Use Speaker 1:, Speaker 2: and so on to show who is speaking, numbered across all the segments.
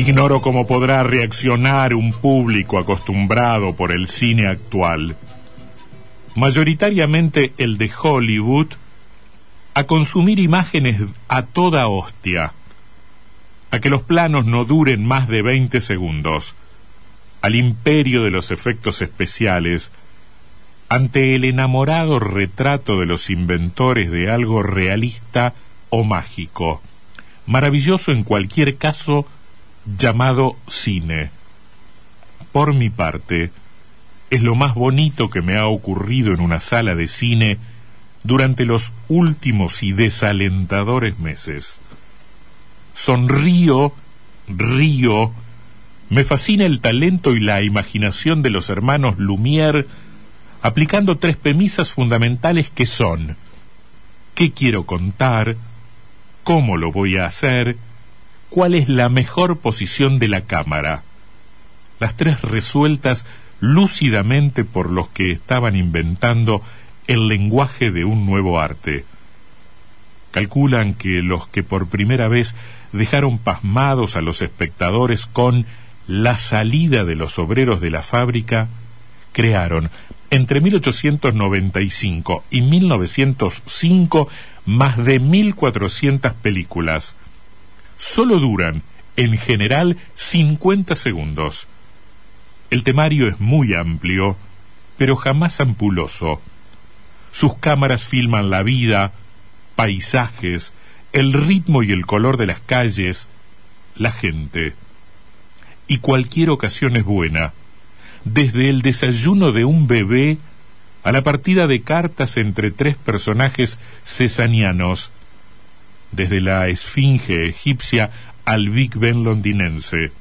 Speaker 1: Ignoro cómo podrá reaccionar un público acostumbrado por el cine actual, mayoritariamente el de Hollywood, a consumir imágenes a toda hostia, a que los planos no duren más de 20 segundos, al imperio de los efectos especiales, ante el enamorado retrato de los inventores de algo realista o mágico, maravilloso en cualquier caso, llamado cine. Por mi parte, es lo más bonito que me ha ocurrido en una sala de cine durante los últimos y desalentadores meses. Sonrío, río, me fascina el talento y la imaginación de los hermanos Lumière aplicando tres premisas fundamentales que son ¿qué quiero contar? ¿Cómo lo voy a hacer? Cuál es la mejor posición de la cámara. Las tres resueltas lúcidamente por los que estaban inventando el lenguaje de un nuevo arte. Calculan que los que por primera vez dejaron pasmados a los espectadores con la salida de los obreros de la fábrica, crearon entre 1895 y 1905 más de 1.400 películas, solo duran, en general, 50 segundos. El temario es muy amplio, pero jamás ampuloso. Sus cámaras filman la vida, paisajes, el ritmo y el color de las calles, la gente. Y cualquier ocasión es buena, desde el desayuno de un bebé a la partida de cartas entre tres personajes cesanianos, desde la esfinge egipcia al Big Ben londinense,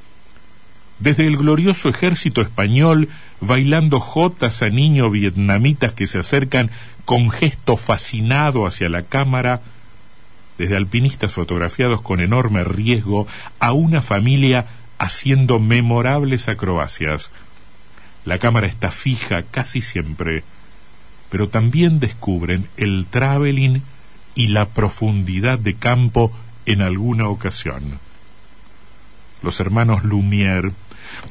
Speaker 1: desde el glorioso ejército español bailando jotas a niños vietnamitas que se acercan con gesto fascinado hacia la cámara, desde alpinistas fotografiados con enorme riesgo a una familia haciendo memorables acrobacias. La cámara está fija casi siempre, pero también descubren el traveling y la profundidad de campo en alguna ocasión. Los hermanos Lumière,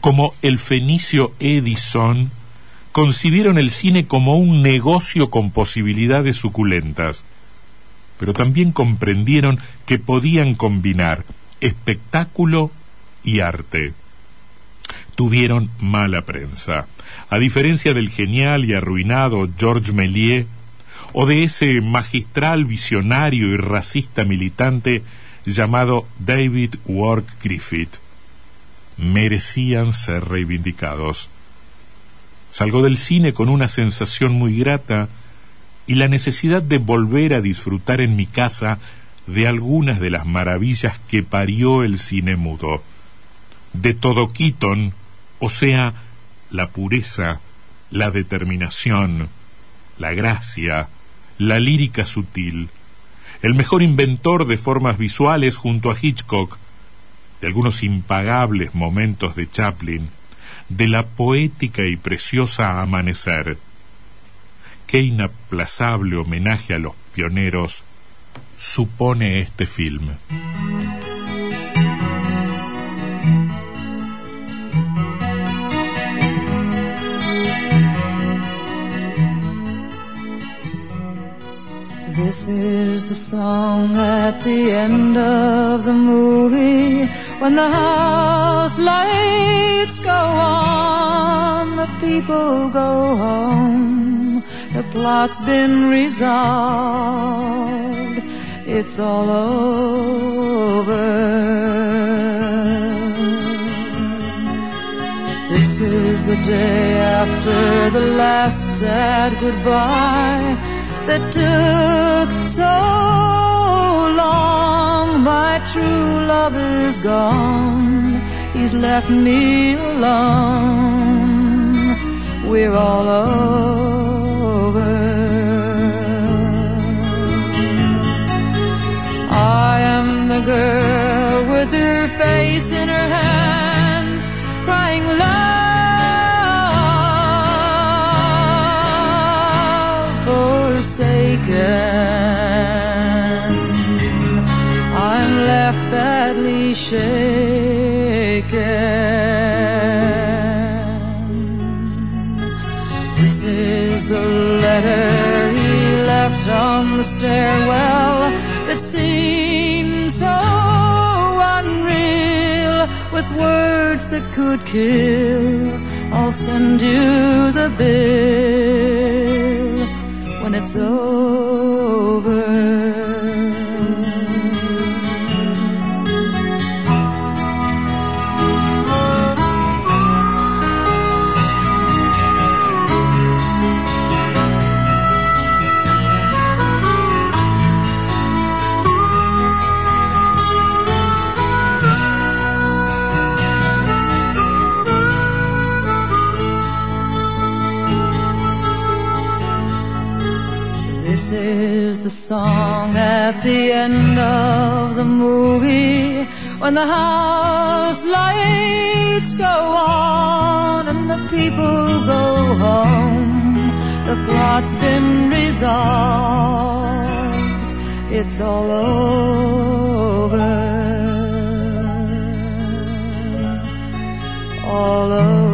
Speaker 1: como el fenicio Edison, concibieron el cine como un negocio con posibilidades suculentas, pero también comprendieron que podían combinar espectáculo y arte. Tuvieron mala prensa. A diferencia del genial y arruinado Georges Méliès, o de ese magistral visionario y racista militante llamado David Wark Griffith. Merecían ser reivindicados. Salgo del cine con una sensación muy grata y la necesidad de volver a disfrutar en mi casa de algunas de las maravillas que parió el cine mudo. De todo Keaton, o sea, la pureza, la determinación, la gracia, la lírica sutil, el mejor inventor de formas visuales junto a Hitchcock, de algunos impagables momentos de Chaplin, de la poética y preciosa Amanecer. Qué inaplazable homenaje a los pioneros supone este film.
Speaker 2: This is the song at the end of the movie when the house lights go on, the people go home. The plot's been resolved. It's all over. This is the day after the last sad goodbye that took so long. My true love is gone. He's left me alone. We're all over. Forsaken. I'm left badly shaken. This is the letter he left on the stairwell that seemed so unreal with words that could kill. I'll send you the bill when it's over. The song at the end of the movie when the house lights go on and the people go home. The plot's been resolved. It's all over. All over.